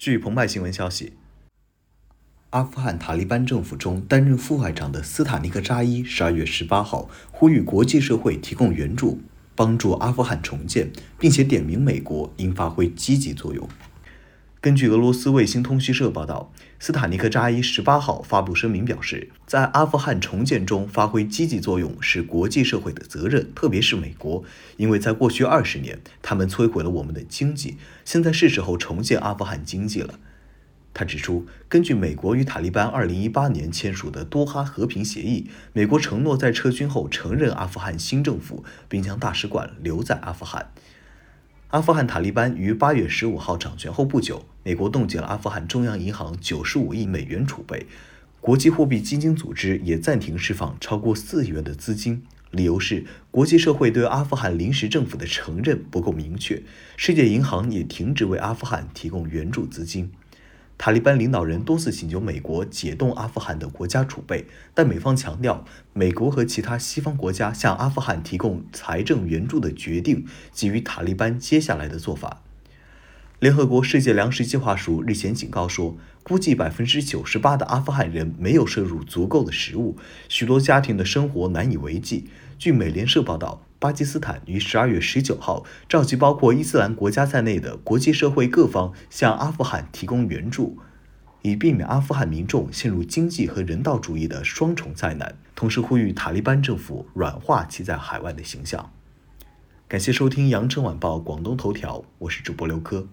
据澎湃新闻消息，阿富汗塔利班政府中担任副外长的斯塔尼克扎伊十二月十八号呼吁国际社会提供援助，帮助阿富汗重建，并且点名美国应发挥积极作用。根据俄罗斯卫星通讯社报道，斯塔尼克扎伊十八号发布声明表示，在阿富汗重建中发挥积极作用是国际社会的责任，特别是美国，因为在过去二十年，他们摧毁了我们的经济，现在是时候重建阿富汗经济了。他指出，根据美国与塔利班二零一八年签署的多哈和平协议，美国承诺在撤军后承认阿富汗新政府，并将大使馆留在阿富汗。阿富汗塔利班于八月十五号掌权后不久，美国冻结了阿富汗中央银行九十五亿美元储备，国际货币基金组织也暂停释放超过四亿元的资金，理由是国际社会对阿富汗临时政府的承认不够明确，世界银行也停止为阿富汗提供援助资金。塔利班领导人多次请求美国解冻阿富汗的国家储备，但美方强调，美国和其他西方国家向阿富汗提供财政援助的决定基于塔利班接下来的做法。联合国世界粮食计划署日前警告说，估计百分之九十八的阿富汗人没有摄入足够的食物，许多家庭的生活难以为继。据美联社报道。巴基斯坦于十二月十九号召集包括伊斯兰国家在内的国际社会各方向阿富汗提供援助，以避免阿富汗民众陷入经济和人道主义的双重灾难。同时呼吁塔利班政府软化其在海外的形象。感谢收听羊城晚报广东头条，我是主播刘科。